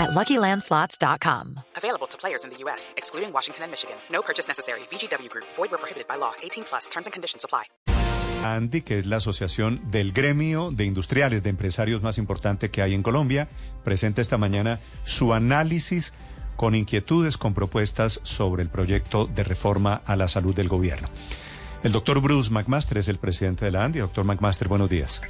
at LuckyLandSlots.com. Available to players in the U.S., excluding Washington and Michigan. No purchase necessary. VGW Group. Void where prohibited by law. 18 plus. Terms and conditions apply. ANDI, que es la asociación del gremio de industriales, de empresarios más importante que hay en Colombia, presenta esta mañana su análisis con inquietudes, con propuestas sobre el proyecto de reforma a la salud del gobierno. El doctor Bruce McMaster es el presidente de la ANDI. Doctor McMaster, buenos días.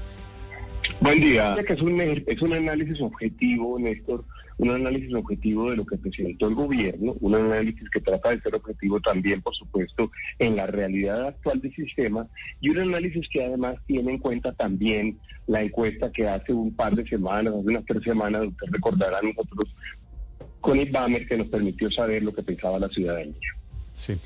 Buen día. Es un, es un análisis objetivo, Néstor, un análisis objetivo de lo que presentó el gobierno, un análisis que trata de ser objetivo también, por supuesto, en la realidad actual del sistema y un análisis que además tiene en cuenta también la encuesta que hace un par de semanas, hace unas tres semanas, usted recordará nosotros con Ibamer que nos permitió saber lo que pensaba la ciudadanía. Sí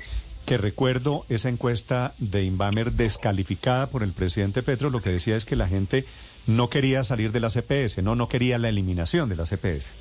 que recuerdo esa encuesta de Inbamer descalificada por el presidente Petro, lo que decía es que la gente no quería salir de la CPS, no, no quería la eliminación de la CPS.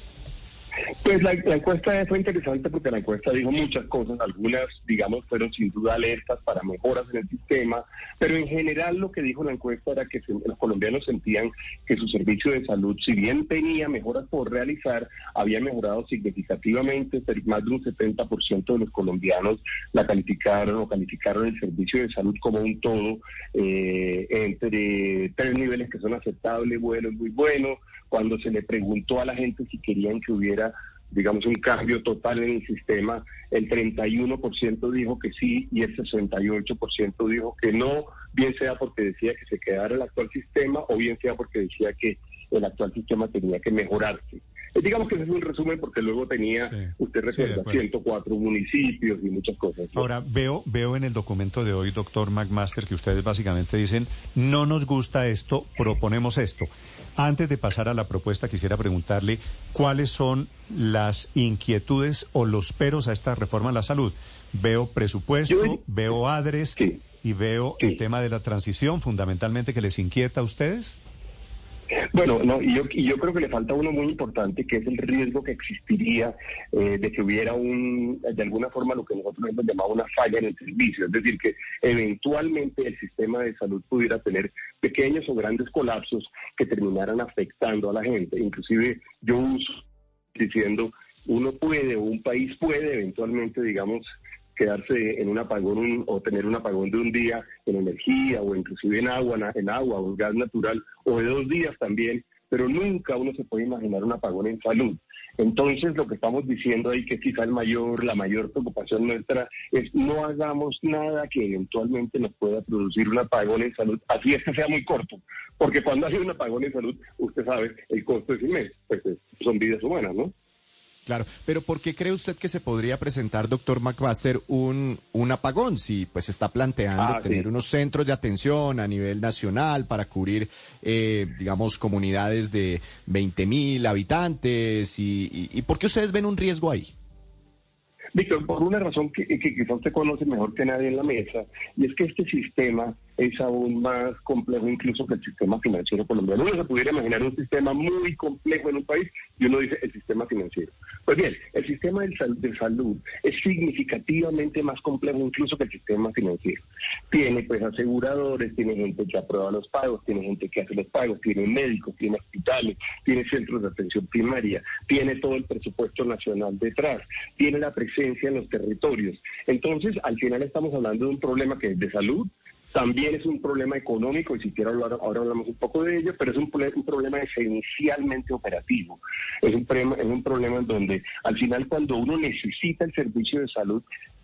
Pues la, encuesta fue interesante porque la encuesta dijo muchas cosas, algunas, digamos, fueron sin duda alertas para mejoras en el sistema, pero en general lo que dijo la encuesta era que los colombianos sentían que su servicio de salud, si bien tenía mejoras por realizar, había mejorado significativamente, más de un 70% de los colombianos la calificaron o calificaron el servicio de salud como un todo, eh, entre tres niveles que son aceptables, bueno, muy bueno, cuando se le preguntó a la gente si querían que hubiera digamos, un cambio total en el sistema, el 31% dijo que sí y el 68% dijo que no, bien sea porque decía que se quedara el actual sistema o bien sea porque decía que el actual sistema tenía que mejorarse. Digamos que ese es un resumen porque luego tenía, usted recuerda, 104 municipios y muchas cosas. Ahora, veo, veo en el documento de hoy, doctor McMaster, que ustedes básicamente dicen, no nos gusta esto, proponemos esto. Antes de pasar a la propuesta, quisiera preguntarle cuáles son las inquietudes o los peros a esta reforma a la salud. Veo presupuesto, veo ADRES y veo el tema de la transición, fundamentalmente, que les inquieta a ustedes. Bueno, no, y yo, yo creo que le falta uno muy importante, que es el riesgo que existiría eh, de que hubiera un, de alguna forma, lo que nosotros hemos llamado una falla en el servicio, es decir, que eventualmente el sistema de salud pudiera tener pequeños o grandes colapsos que terminaran afectando a la gente. Inclusive yo uso diciendo, uno puede o un país puede eventualmente, digamos, quedarse en un apagón o tener un apagón de un día en energía o inclusive en agua, en agua o en gas natural o de dos días también, pero nunca uno se puede imaginar un apagón en salud. Entonces lo que estamos diciendo ahí que quizá el mayor, la mayor preocupación nuestra es no hagamos nada que eventualmente nos pueda producir un apagón en salud, así es que sea muy corto, porque cuando hay un apagón en salud, usted sabe, el costo es inmenso, pues son vidas humanas, ¿no? Claro, pero ¿por qué cree usted que se podría presentar, doctor McMaster, un, un apagón? Si pues está planteando ah, tener unos centros de atención a nivel nacional para cubrir, eh, digamos, comunidades de 20 mil habitantes, y, y, y ¿por qué ustedes ven un riesgo ahí? Víctor, por una razón que, que quizás usted conoce mejor que nadie en la mesa, y es que este sistema es aún más complejo incluso que el sistema financiero colombiano. Uno se pudiera imaginar un sistema muy complejo en un país y uno dice el sistema financiero. Pues bien, el sistema de salud es significativamente más complejo incluso que el sistema financiero. Tiene pues aseguradores, tiene gente que aprueba los pagos, tiene gente que hace los pagos, tiene médicos, tiene hospitales, tiene centros de atención primaria, tiene todo el presupuesto nacional detrás, tiene la presencia en los territorios. Entonces, al final estamos hablando de un problema que es de salud, también es un problema económico, y si quiero hablar, ahora hablamos un poco de ello, pero es un, problema esencialmente operativo. Es un, es un problema en donde al final cuando uno necesita el servicio de salud,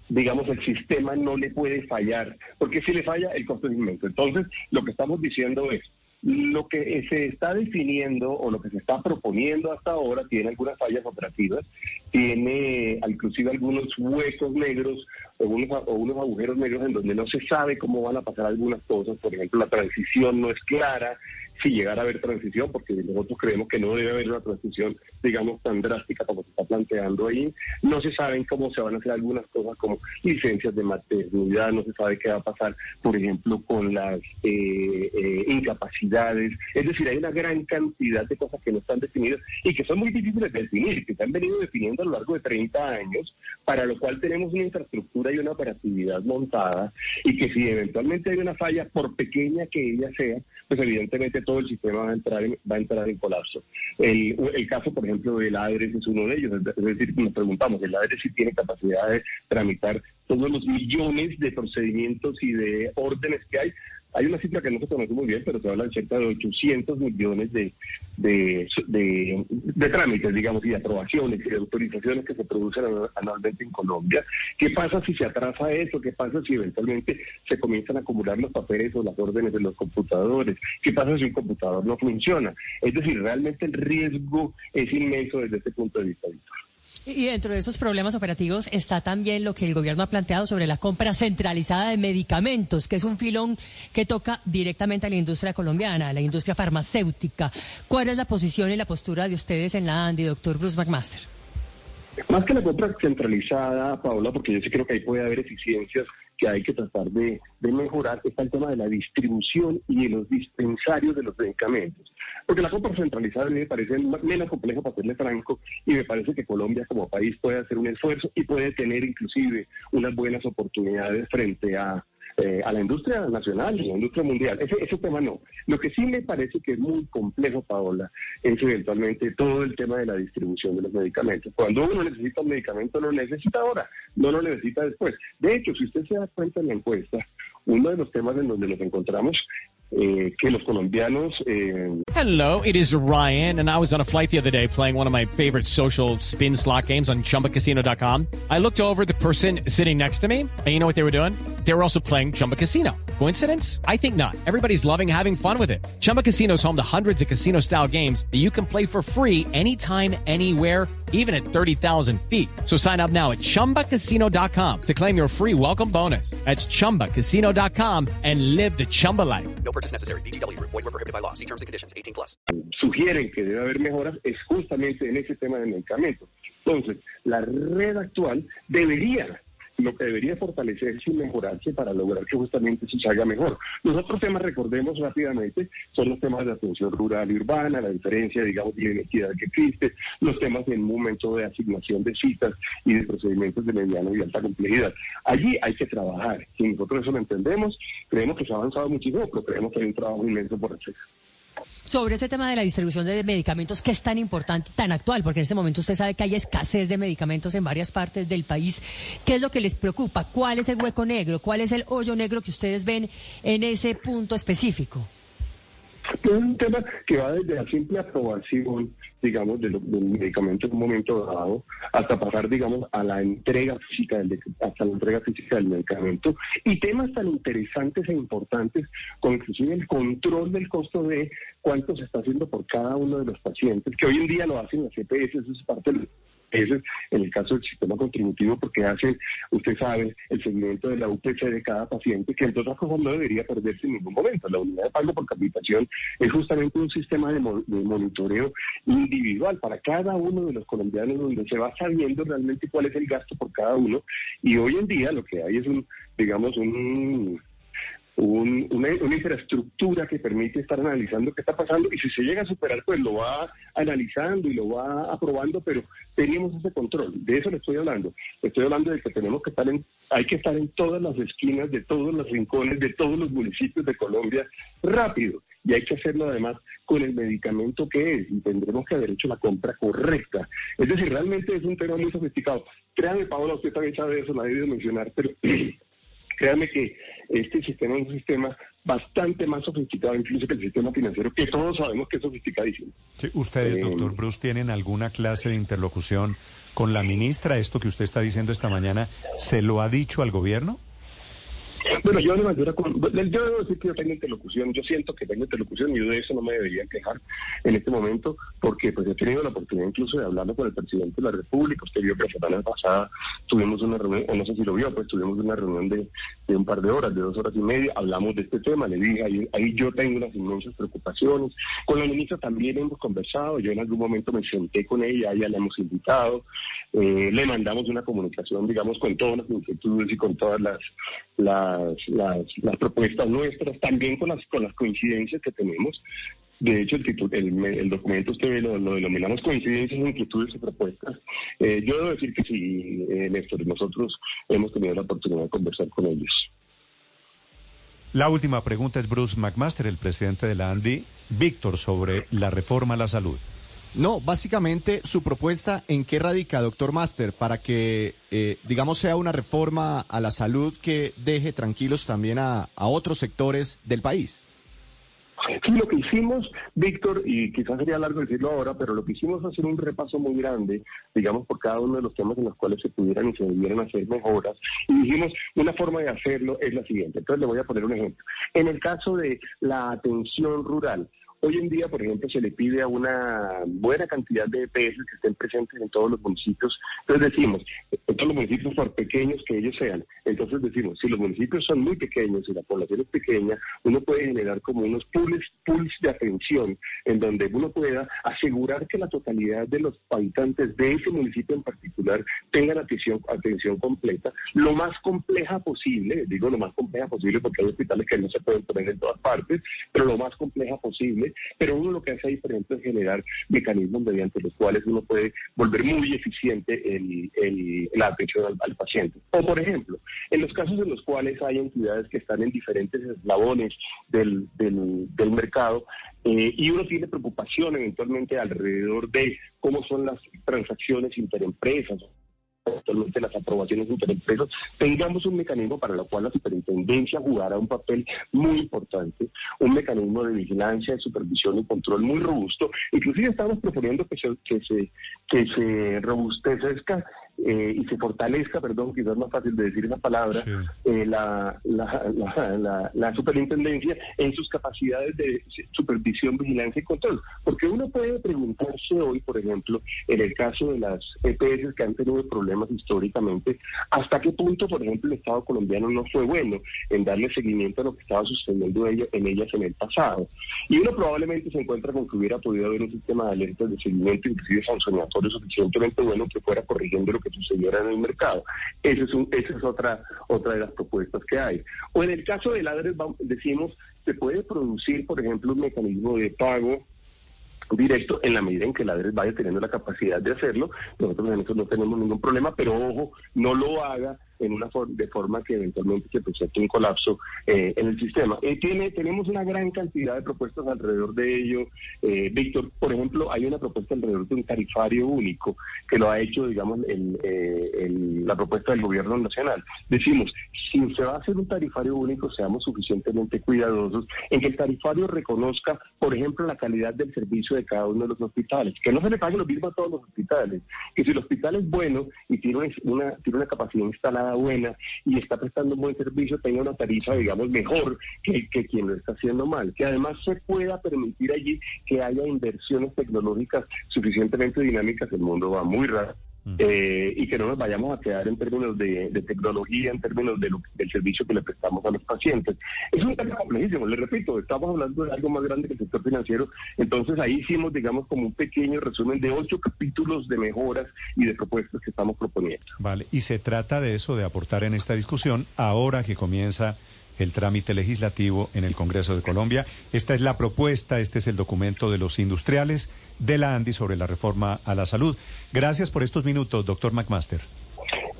digamos, el sistema no le puede fallar, porque si le falla, el costo es inmenso. Entonces, lo que estamos diciendo es, lo que se está definiendo o lo que se está proponiendo hasta ahora tiene algunas fallas operativas, tiene inclusive algunos huecos negros o unos, o unos agujeros negros en donde no se sabe cómo van a pasar algunas cosas, por ejemplo, la transición no es clara, si llegara a haber transición, porque nosotros creemos que no debe haber una transición, digamos, tan drástica como se está planteando ahí. No se saben cómo se van a hacer algunas cosas como licencias de maternidad, no se sabe qué va a pasar, por ejemplo, con las eh, eh, incapacidades. Es decir, hay una gran cantidad de cosas que no están definidas y que son muy difíciles de definir, que se han venido definiendo a lo largo de 30 años, para lo cual tenemos una infraestructura y una operatividad montada y que si eventualmente hay una falla, por pequeña que ella sea, pues evidentemente todo el sistema va a entrar en, va a entrar en colapso. El, el caso, por ejemplo, del ADRES es uno de ellos, es decir, nos preguntamos, ¿el ADRES sí tiene capacidad de tramitar todos los millones de procedimientos y de órdenes que hay? Hay una cifra que no se conoce muy bien, pero se habla de cerca de 800 millones de, de, de, trámites, digamos, y de aprobaciones y de autorizaciones que se producen anualmente en Colombia. ¿Qué pasa si se atrasa eso? ¿Qué pasa si eventualmente se comienzan a acumular los papeles o las órdenes de los computadores? ¿Qué pasa si un computador no funciona? Es decir, realmente el riesgo es inmenso desde este punto de vista, Víctor. Y dentro de esos problemas operativos está también lo que el gobierno ha planteado sobre la compra centralizada de medicamentos, que es un filón que toca directamente a la industria colombiana, a la industria farmacéutica. ¿Cuál es la posición y la postura de ustedes en la ANDI, doctor Bruce McMaster? Más que la compra centralizada, Paola, porque yo sí creo que ahí puede haber eficiencias que hay que tratar de, mejorar está el tema de la distribución y de los dispensarios de los medicamentos. Porque la compra centralizada me parece menos complejo para serle franco y me parece que Colombia como país puede hacer un esfuerzo y puede tener inclusive unas buenas oportunidades frente a eh, a la industria nacional y a la industria mundial. Ese, ese tema no. Lo que sí me parece que es muy complejo, Paola, es eventualmente todo el tema de la distribución de los medicamentos. Cuando uno necesita un medicamento, lo necesita ahora, no lo necesita después. De hecho, si usted se da cuenta en la encuesta, uno de los temas en donde nos encontramos eh, que los colombianos. Eh... Hello, it is Ryan, and I was on a flight the other day playing one of my favorite social spin slot games on chumbacasino.com. I looked over the person sitting next to me, and you know what they were doing? They were also playing Chumba Casino. Coincidence? I think not. Everybody's loving having fun with it. Chumba Casino is home to hundreds of casino style games that you can play for free anytime, anywhere even at 30,000 feet. So sign up now at ChumbaCasino.com to claim your free welcome bonus. That's ChumbaCasino.com and live the Chumba life. No purchase necessary. BGW. Void were prohibited by law. See terms and conditions. 18 plus. Sugieren que debe haber mejoras es justamente en ese tema de medicamentos. Entonces, la red actual debería lo que debería fortalecerse y mejorarse para lograr que justamente se haga mejor. Los otros temas, recordemos rápidamente, son los temas de atención rural y urbana, la diferencia, digamos, de inequidad que existe, los temas en momento de asignación de citas y de procedimientos de mediano y alta complejidad. Allí hay que trabajar. Si nosotros eso lo entendemos, creemos que se ha avanzado muchísimo, pero creemos que hay un trabajo inmenso por hacer sobre ese tema de la distribución de medicamentos que es tan importante, tan actual, porque en este momento usted sabe que hay escasez de medicamentos en varias partes del país. ¿Qué es lo que les preocupa? ¿Cuál es el hueco negro? ¿Cuál es el hoyo negro que ustedes ven en ese punto específico? Es un tema que va desde la simple aprobación, digamos, del, medicamento en un momento dado, hasta pasar, digamos, a la entrega física del, hasta la entrega física del medicamento, y temas tan interesantes e importantes como inclusive el control del costo de cuánto se está haciendo por cada uno de los pacientes, que hoy en día lo hacen las EPS, eso es parte del ese en el caso del sistema contributivo porque hace, usted sabe, el seguimiento de la UPC de cada paciente, que cosas no debería perderse en ningún momento. La unidad de pago por capitación es justamente un sistema de, de monitoreo individual para cada uno de los colombianos donde se va sabiendo realmente cuál es el gasto por cada uno y hoy en día lo que hay es un, digamos, un una, infraestructura que permite estar analizando qué está pasando y si se llega a superar, pues lo va analizando y lo va aprobando, pero teníamos ese control. De eso le estoy hablando. estoy hablando de que tenemos que estar en, hay que estar en todas las esquinas de todos los rincones de todos los municipios de Colombia rápido. Y hay que hacerlo además con el medicamento que es y tendremos que haber hecho la compra correcta. Es decir, realmente es un tema muy sofisticado. Créame, Paola, usted también sabe eso, lo ha debido mencionar, pero Créanme que este sistema es un sistema bastante más sofisticado incluso que el sistema financiero, que todos sabemos que es sofisticadísimo. ¿Ustedes, eh, doctor Bruce, tienen alguna clase de interlocución con la ministra? ¿Esto que usted está diciendo esta mañana se lo ha dicho al gobierno? Bueno, yo, yo debo decir que yo tengo interlocución, yo siento que tengo interlocución y de eso no me debería quejar en este momento porque pues he tenido la oportunidad incluso de hablarlo con el presidente de la República. Usted vio que la semana pasada tuvimos una reunión, no sé si lo vio, pues tuvimos una reunión de, un par de horas, de dos horas y media, hablamos de este tema, le dije, ahí, ahí yo tengo unas inmensas preocupaciones. Con la ministra también hemos conversado, yo en algún momento me senté con ella, ya la hemos invitado, eh, le mandamos una comunicación, digamos, con todas las inquietudes y con todas las, las, las, propuestas nuestras, también con las, con las coincidencias que tenemos. De hecho, el, el, documento usted lo, lo, denominamos coincidencias, inquietudes y propuestas. Eh, yo debo decir que sí, eh, Néstor, nosotros hemos tenido la oportunidad de conversar con ellos. La última pregunta es Bruce McMaster, el presidente de la ANDI. Víctor, sobre la reforma a la salud. No, básicamente su propuesta en qué radica, doctor Master, para que, eh, digamos, sea una reforma a la salud que deje tranquilos también a, otros sectores del país. Sí, lo que hicimos, Víctor, y quizás sería largo decirlo ahora, pero lo que hicimos es hacer un repaso muy grande, digamos, por cada uno de los temas en los cuales se pudieran y se debieran hacer mejoras. Y dijimos, una forma de hacerlo es la siguiente. Entonces le voy a poner un ejemplo. En el caso de la atención rural, Hoy en día, por ejemplo, se le pide a una buena cantidad de EPS que estén presentes en todos los municipios. Entonces decimos, en todos los municipios, por pequeños que ellos sean. Entonces decimos, si los municipios son muy pequeños y la población es pequeña, uno puede generar como unos pools, pools de atención en donde uno pueda asegurar que la totalidad de los habitantes de ese municipio en particular tengan atención, atención completa, lo más compleja posible, digo lo más compleja posible porque hay hospitales que no se pueden poner en todas partes, pero lo más compleja posible pero uno lo que hace ahí, por ejemplo, es generar mecanismos mediante los cuales uno puede volver muy eficiente la atención al, paciente. O, por ejemplo, en los casos en los cuales hay entidades que están en diferentes eslabones del, mercado, eh, y uno tiene preocupación eventualmente alrededor de cómo son las transacciones interempresas actualmente las aprobaciones interempresas, tengamos un mecanismo para lo cual la superintendencia jugará un papel muy importante, un mecanismo de vigilancia, de supervisión y control muy robusto. Inclusive estamos proponiendo que se, que se, que se robustezca eh, y se fortalezca, perdón, quizás más fácil de decir esa palabra, eh, la, la, la, superintendencia en sus capacidades de supervisión, vigilancia y control. Porque uno puede preguntarse hoy, por ejemplo, en el caso de las EPS que han tenido problemas históricamente, hasta qué punto, por ejemplo, el Estado colombiano no fue bueno en darle seguimiento a lo que estaba sucediendo en ellas en el pasado. Y uno probablemente se encuentra con que hubiera podido haber un sistema de alertas de seguimiento, inclusive sancionatorio suficientemente bueno que fuera corrigiendo lo que sucediera en el mercado. Esa es, esa es otra, otra de las propuestas que hay. O en el caso de ADRES, decimos, se puede producir, por ejemplo, un mecanismo de pago directo en la medida en que la ADRES vaya teniendo la capacidad de hacerlo. Nosotros en no tenemos ningún problema, pero ojo, no lo haga en una de forma que eventualmente se presente un colapso eh, en el sistema. Eh, tiene, tenemos una gran cantidad de propuestas alrededor de ello. Eh, Víctor, por ejemplo, hay una propuesta alrededor de un tarifario único que lo ha hecho, digamos, el, la propuesta del gobierno nacional. Decimos, si se va a hacer un tarifario único, seamos suficientemente cuidadosos en que el tarifario reconozca, por ejemplo, la calidad del servicio de cada uno de los hospitales, que no se le pague lo mismo a todos los hospitales, que si el hospital es bueno y tiene una, tiene una capacidad instalada buena y está prestando un buen servicio tenga una tarifa, digamos, mejor que, que quien lo está haciendo mal. Que además se pueda permitir allí que haya inversiones tecnológicas suficientemente dinámicas. El mundo va muy rápido eh, y que no nos vayamos a quedar en términos de, tecnología, en términos de del servicio que le prestamos a los pacientes. Es un tema complejísimo, le repito, estamos hablando de algo más grande que el sector financiero, entonces ahí hicimos, digamos, como un pequeño resumen de ocho capítulos de mejoras y de propuestas que estamos proponiendo. Vale, y se trata de eso, de aportar en esta discusión, ahora que comienza el trámite legislativo en el Congreso de Colombia. Esta es la propuesta, este es el documento de los industriales de la ANDI sobre la reforma a la salud. Gracias por estos minutos, doctor McMaster.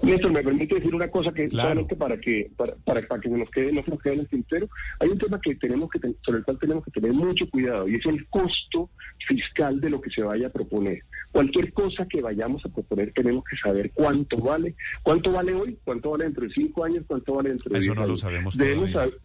Néstor, me permite decir una cosa que solamente para que para, para, que se nos quede, no se nos quede en el tintero. Hay un tema que tenemos que sobre el cual tenemos que tener mucho cuidado y es el costo fiscal de lo que se vaya a proponer. Cualquier cosa que vayamos a proponer tenemos que saber cuánto vale, cuánto vale hoy, cuánto vale dentro de cinco años, cuánto vale dentro de Eso no lo sabemos Debemos saber,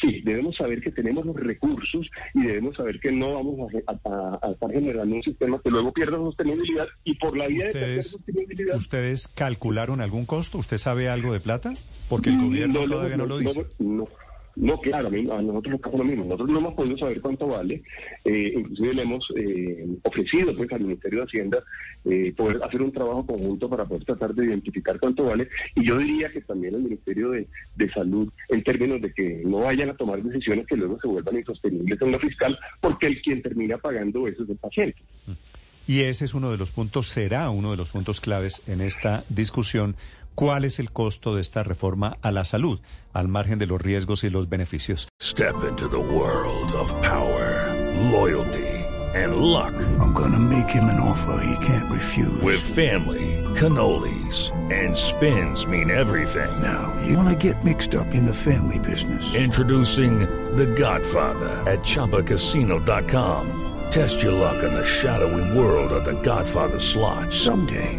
sí, debemos saber que tenemos los recursos y debemos saber que no vamos a, estar generando un sistema que luego pierda sostenibilidad y por la vía de sostenibilidad. ¿Ustedes calcularon algún costo? ¿Usted sabe algo de plata? Porque el gobierno todavía no, lo dice. no. No, claro, a nosotros nos pasa lo mismo. Nosotros no hemos podido saber cuánto vale. Eh, inclusive le hemos eh, ofrecido pues al Ministerio de Hacienda eh, poder hacer un trabajo conjunto para poder tratar de identificar cuánto vale. Y yo diría que también el Ministerio de, Salud, en términos de que no vayan a tomar decisiones que luego se vuelvan insostenibles en lo fiscal, porque el quien termina pagando eso es el paciente. Y ese es uno de los puntos, será uno de los puntos claves en esta discusión, ¿Cuál es el costo de esta reforma a la salud, al margen de los riesgos y los beneficios? Step into the world of power, loyalty and luck. I'm gonna make him an offer he can't refuse. With family, cannolis and spins mean everything. Now, you wanna get mixed up in the family business. Introducing The Godfather at chapacasino.com. Test your luck in the shadowy world of the Godfather slot. Someday,